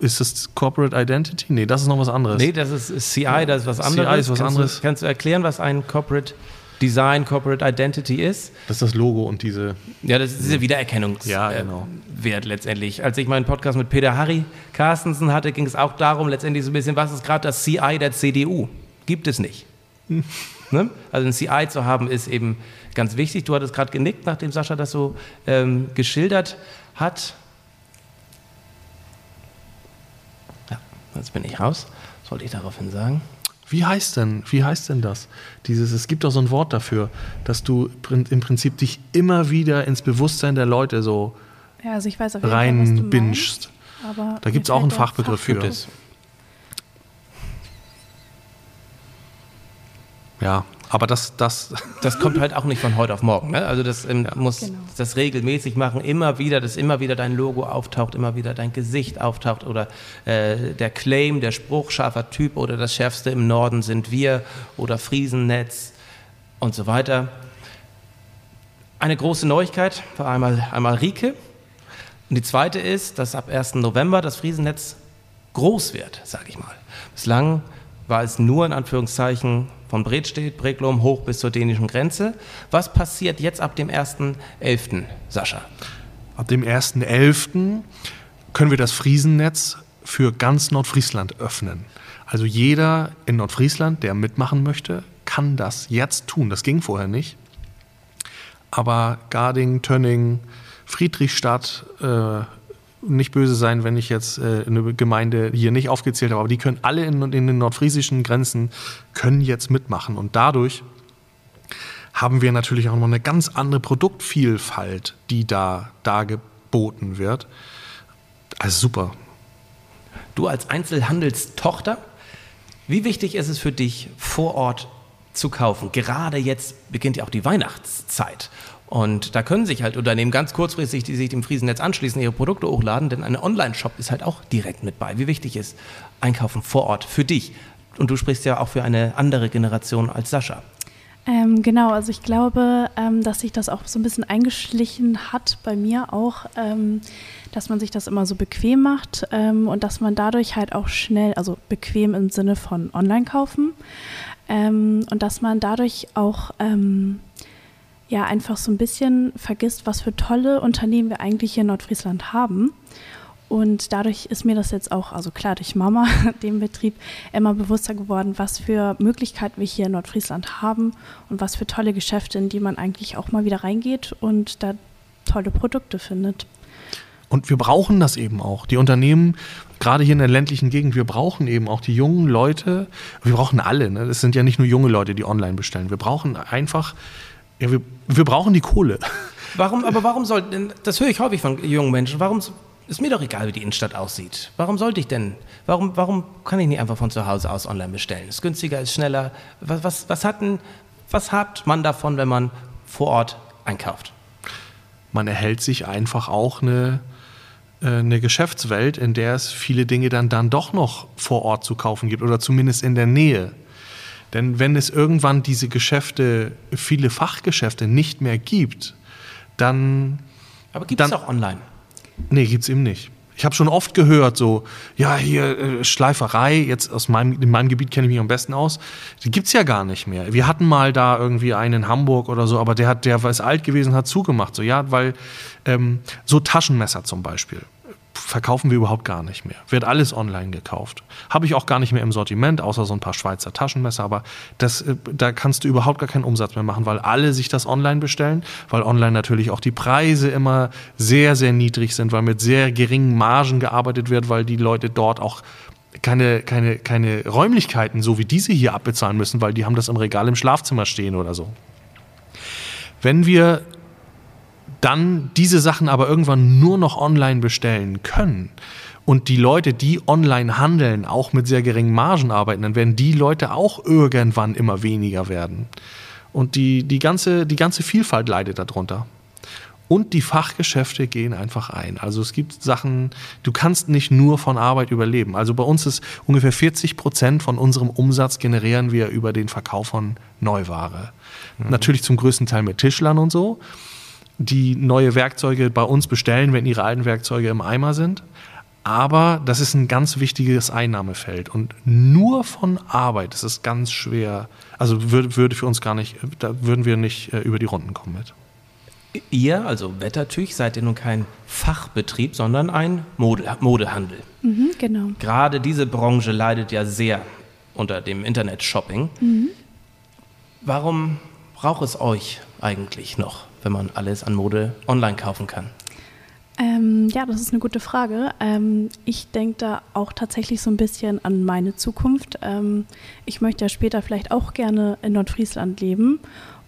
Ist das Corporate Identity? Nee, das ist noch was anderes. Nee, das ist CI, das ist was anderes. CI ist was kannst anderes. Du, kannst du erklären, was ein Corporate Design, Corporate Identity ist. Das ist das Logo und diese. Ja, das ist diese Wiedererkennungswert ja, genau. äh, letztendlich. Als ich meinen Podcast mit Peter Harry Carstensen hatte, ging es auch darum, letztendlich so ein bisschen, was ist gerade das CI der CDU? Gibt es nicht. Hm. Ne? Also ein CI zu haben ist eben ganz wichtig. Du hattest gerade genickt, nachdem Sascha das so ähm, geschildert hat. Ja, jetzt bin ich raus. Was wollte ich daraufhin sagen? Wie heißt denn, wie heißt denn das? Dieses, es gibt doch so ein Wort dafür, dass du im Prinzip dich immer wieder ins Bewusstsein der Leute so ja, also ich weiß auf reinbingst. Da gibt es auch einen Fachbegriff für. Es. Ja, aber das, das. Das kommt halt auch nicht von heute auf morgen. Ne? Also das ähm, muss genau. das regelmäßig machen, immer wieder, dass immer wieder dein Logo auftaucht, immer wieder dein Gesicht auftaucht oder äh, der Claim, der Spruch, scharfer Typ oder das Schärfste im Norden sind wir oder Friesennetz und so weiter. Eine große Neuigkeit war einmal, einmal Rike. Und die zweite ist, dass ab 1. November das Friesennetz groß wird, sage ich mal. Bislang war es nur in Anführungszeichen von Bredstedt, Breglum hoch bis zur dänischen Grenze. Was passiert jetzt ab dem 1.11., Sascha? Ab dem 1.11. können wir das Friesennetz für ganz Nordfriesland öffnen. Also jeder in Nordfriesland, der mitmachen möchte, kann das jetzt tun. Das ging vorher nicht. Aber Garding, Tönning, Friedrichstadt, äh, nicht böse sein, wenn ich jetzt äh, eine Gemeinde hier nicht aufgezählt habe, aber die können alle in, in den nordfriesischen Grenzen können jetzt mitmachen und dadurch haben wir natürlich auch noch eine ganz andere Produktvielfalt, die da dargeboten wird. Also super. Du als Einzelhandelstochter, wie wichtig ist es für dich, vor Ort zu kaufen? Gerade jetzt beginnt ja auch die Weihnachtszeit. Und da können sich halt Unternehmen ganz kurzfristig, die sich dem Friesennetz anschließen, ihre Produkte hochladen, denn ein Online-Shop ist halt auch direkt mit bei. Wie wichtig ist Einkaufen vor Ort für dich? Und du sprichst ja auch für eine andere Generation als Sascha. Ähm, genau, also ich glaube, ähm, dass sich das auch so ein bisschen eingeschlichen hat bei mir auch, ähm, dass man sich das immer so bequem macht ähm, und dass man dadurch halt auch schnell, also bequem im Sinne von Online kaufen ähm, und dass man dadurch auch ähm, ja einfach so ein bisschen vergisst, was für tolle Unternehmen wir eigentlich hier in Nordfriesland haben. Und dadurch ist mir das jetzt auch, also klar durch Mama, dem Betrieb, immer bewusster geworden, was für Möglichkeiten wir hier in Nordfriesland haben und was für tolle Geschäfte, in die man eigentlich auch mal wieder reingeht und da tolle Produkte findet. Und wir brauchen das eben auch. Die Unternehmen, gerade hier in der ländlichen Gegend, wir brauchen eben auch die jungen Leute. Wir brauchen alle. Ne? Das sind ja nicht nur junge Leute, die online bestellen. Wir brauchen einfach, ja, wir, wir brauchen die Kohle. Warum, aber warum soll, denn, das höre ich häufig von jungen Menschen, warum ist mir doch egal, wie die Innenstadt aussieht. Warum sollte ich denn, warum, warum kann ich nicht einfach von zu Hause aus online bestellen? Ist günstiger, ist schneller. Was, was, was, hat, denn, was hat man davon, wenn man vor Ort einkauft? Man erhält sich einfach auch eine, äh, eine Geschäftswelt, in der es viele Dinge dann, dann doch noch vor Ort zu kaufen gibt oder zumindest in der Nähe. Denn wenn es irgendwann diese Geschäfte, viele Fachgeschäfte nicht mehr gibt, dann. Aber gibt es auch online? Nee, gibt es eben nicht. Ich habe schon oft gehört, so, ja, hier äh, Schleiferei, jetzt aus meinem, in meinem Gebiet kenne ich mich am besten aus, die gibt es ja gar nicht mehr. Wir hatten mal da irgendwie einen in Hamburg oder so, aber der hat, der ist alt gewesen, hat zugemacht. So, ja, weil ähm, so Taschenmesser zum Beispiel verkaufen wir überhaupt gar nicht mehr. Wird alles online gekauft. Habe ich auch gar nicht mehr im Sortiment, außer so ein paar Schweizer Taschenmesser. Aber das, äh, da kannst du überhaupt gar keinen Umsatz mehr machen, weil alle sich das online bestellen, weil online natürlich auch die Preise immer sehr, sehr niedrig sind, weil mit sehr geringen Margen gearbeitet wird, weil die Leute dort auch keine, keine, keine Räumlichkeiten so wie diese hier abbezahlen müssen, weil die haben das im Regal im Schlafzimmer stehen oder so. Wenn wir dann diese Sachen aber irgendwann nur noch online bestellen können und die Leute, die online handeln, auch mit sehr geringen Margen arbeiten, dann werden die Leute auch irgendwann immer weniger werden. Und die, die, ganze, die ganze Vielfalt leidet darunter. Und die Fachgeschäfte gehen einfach ein. Also es gibt Sachen, du kannst nicht nur von Arbeit überleben. Also bei uns ist ungefähr 40 Prozent von unserem Umsatz generieren wir über den Verkauf von Neuware. Mhm. Natürlich zum größten Teil mit Tischlern und so die neue Werkzeuge bei uns bestellen, wenn ihre alten Werkzeuge im Eimer sind. Aber das ist ein ganz wichtiges Einnahmefeld. Und nur von Arbeit ist es ganz schwer. Also würde, würde für uns gar nicht, da würden wir nicht äh, über die Runden kommen mit. Ihr, also Wettertüch, seid ihr nun kein Fachbetrieb, sondern ein Mode, Modehandel. Mhm, genau. Gerade diese Branche leidet ja sehr unter dem Internet-Shopping. Mhm. Warum braucht es euch eigentlich noch? Wenn man alles an Mode online kaufen kann? Ähm, ja, das ist eine gute Frage. Ähm, ich denke da auch tatsächlich so ein bisschen an meine Zukunft. Ähm, ich möchte ja später vielleicht auch gerne in Nordfriesland leben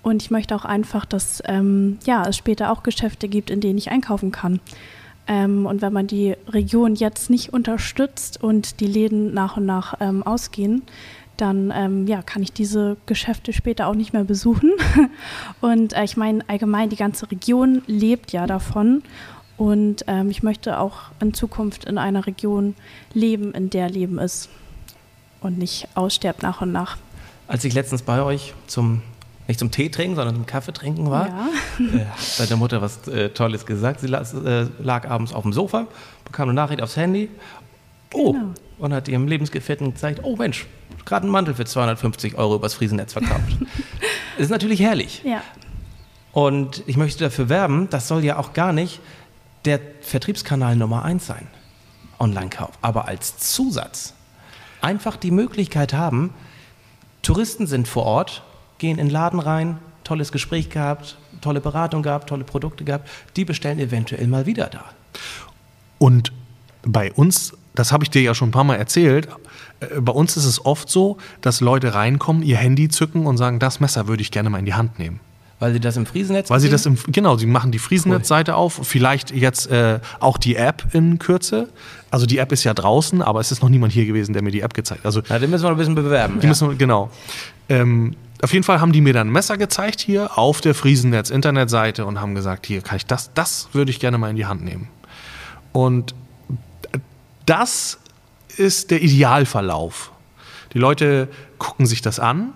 und ich möchte auch einfach, dass ähm, ja, es später auch Geschäfte gibt, in denen ich einkaufen kann. Ähm, und wenn man die Region jetzt nicht unterstützt und die Läden nach und nach ähm, ausgehen, dann ähm, ja, kann ich diese Geschäfte später auch nicht mehr besuchen. Und äh, ich meine, allgemein die ganze Region lebt ja davon. Und ähm, ich möchte auch in Zukunft in einer Region leben, in der Leben ist und nicht aussterbt nach und nach. Als ich letztens bei euch zum nicht zum Tee trinken, sondern zum Kaffee trinken war. Ja. Äh, hat deine Mutter was äh, Tolles gesagt. Sie lag, äh, lag, abends auf dem Sofa, bekam eine Nachricht aufs Handy. Oh, genau. und hat ihrem Lebensgefährten gezeigt, oh Mensch, gerade einen Mantel für 250 Euro übers Friesennetz verkauft. das ist natürlich herrlich. Ja. Und ich möchte dafür werben, das soll ja auch gar nicht der Vertriebskanal Nummer eins sein, Online-Kauf, aber als Zusatz. Einfach die Möglichkeit haben, Touristen sind vor Ort, gehen in den Laden rein, tolles Gespräch gehabt, tolle Beratung gehabt, tolle Produkte gehabt, die bestellen eventuell mal wieder da. Und bei uns, das habe ich dir ja schon ein paar Mal erzählt, äh, bei uns ist es oft so, dass Leute reinkommen, ihr Handy zücken und sagen, das Messer würde ich gerne mal in die Hand nehmen. Weil sie das im Friesennetz Weil sie das im, genau, sie machen die Friesennetz-Seite auf, vielleicht jetzt äh, auch die App in Kürze. Also die App ist ja draußen, aber es ist noch niemand hier gewesen, der mir die App gezeigt hat. Also, ja, den müssen wir ein bisschen bewerben. Die ja. müssen genau. Ähm, auf jeden Fall haben die mir dann ein Messer gezeigt hier auf der Friesennetz-Internetseite und haben gesagt, hier kann ich das, das würde ich gerne mal in die Hand nehmen. Und das ist der Idealverlauf. Die Leute gucken sich das an,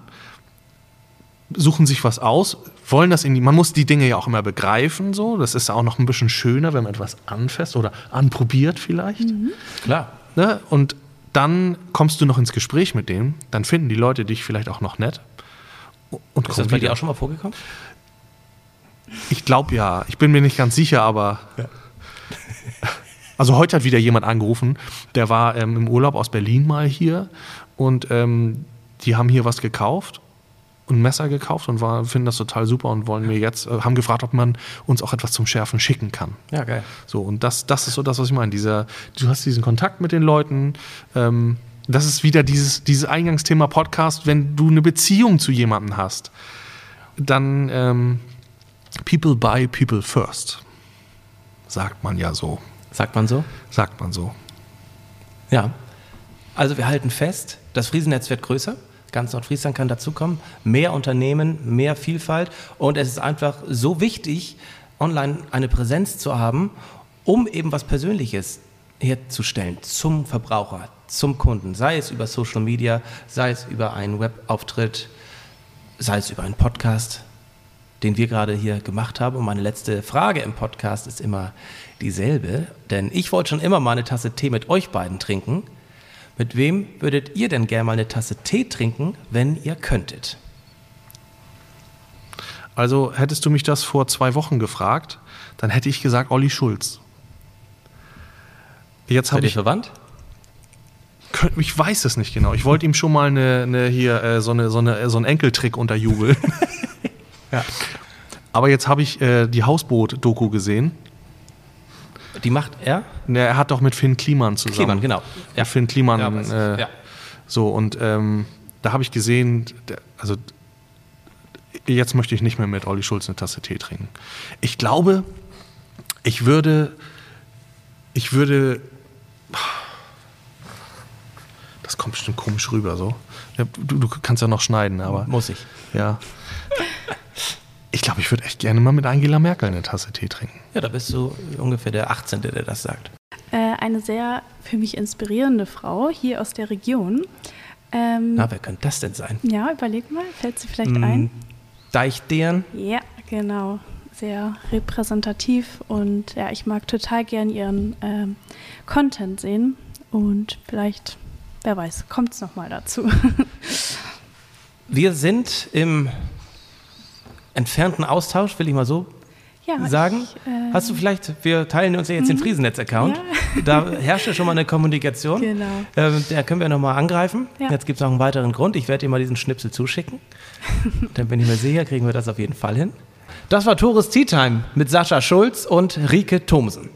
suchen sich was aus, wollen das in die, man muss die Dinge ja auch immer begreifen, so. Das ist auch noch ein bisschen schöner, wenn man etwas anfasst oder anprobiert vielleicht. Mhm. Klar. Ne? Und dann kommst du noch ins Gespräch mit denen, dann finden die Leute dich vielleicht auch noch nett. Und ist das bei dir auch schon mal vorgekommen? Ich glaube ja. Ich bin mir nicht ganz sicher, aber. Ja. Also heute hat wieder jemand angerufen, der war ähm, im Urlaub aus Berlin mal hier und ähm, die haben hier was gekauft ein Messer gekauft und war, finden das total super und wollen mir jetzt, äh, haben gefragt, ob man uns auch etwas zum Schärfen schicken kann. Ja, geil. So, und das, das ist so das, was ich meine. Dieser, du hast diesen Kontakt mit den Leuten. Ähm, das ist wieder dieses, dieses Eingangsthema Podcast, wenn du eine Beziehung zu jemandem hast, dann ähm, people buy people first. Sagt man ja so. Sagt man so? Sagt man so. Ja. Also wir halten fest, das Friesennetz wird größer. Ganz Nordfriesland kann dazukommen. Mehr Unternehmen, mehr Vielfalt. Und es ist einfach so wichtig, online eine Präsenz zu haben, um eben was Persönliches herzustellen zum Verbraucher, zum Kunden. Sei es über Social Media, sei es über einen Webauftritt, sei es über einen Podcast, den wir gerade hier gemacht haben. Und meine letzte Frage im Podcast ist immer dieselbe, denn ich wollte schon immer mal eine Tasse Tee mit euch beiden trinken. Mit wem würdet ihr denn gerne mal eine Tasse Tee trinken, wenn ihr könntet? Also hättest du mich das vor zwei Wochen gefragt, dann hätte ich gesagt Olli Schulz. Jetzt habe ich, verwandt? könnt- ich weiß es nicht genau. Ich wollte ihm schon mal eine, eine hier äh, so, eine, so, eine, so einen Enkeltrick unterjubeln. Ja. Aber jetzt habe ich äh, die Hausboot-Doku gesehen. Die macht er? Ne, Er hat doch mit Finn Kliman zusammen. Kliman, genau. Ja. Finn Kliman. Ja, weiß äh, ja. So, und ähm, da habe ich gesehen, der, also jetzt möchte ich nicht mehr mit Olli Schulz eine Tasse Tee trinken. Ich glaube, ich würde, ich würde, das kommt bestimmt komisch rüber so. Du, du kannst ja noch schneiden, aber Muss ich. ja. Ich glaube, ich würde echt gerne mal mit Angela Merkel eine Tasse Tee trinken. Ja, da bist du ungefähr der 18., der das sagt. Äh, eine sehr für mich inspirierende Frau hier aus der Region. Ähm, Na, wer könnte das denn sein? ja, überleg mal, fällt sie vielleicht Hm, ein? Deichdehren? Ja, genau. Sehr repräsentativ und ja, ich mag total gern ihren ähm, Content sehen und vielleicht, wer weiß, kommt es nochmal dazu. Wir sind im entfernten Austausch, will ich mal so ja, sagen. Ich, äh, Hast du vielleicht, wir teilen uns ja jetzt den Friesennetz-Account. Da herrscht ja schon mal eine Kommunikation. Genau. Ähm, da können wir nochmal angreifen. Ja. Jetzt gibt es noch einen weiteren Grund. Ich werde dir mal diesen Schnipsel zuschicken. Dann bin ich mir sicher, kriegen wir das auf jeden Fall hin. Das war Tores Tea Time mit Sascha Schulz und Rike Thomsen.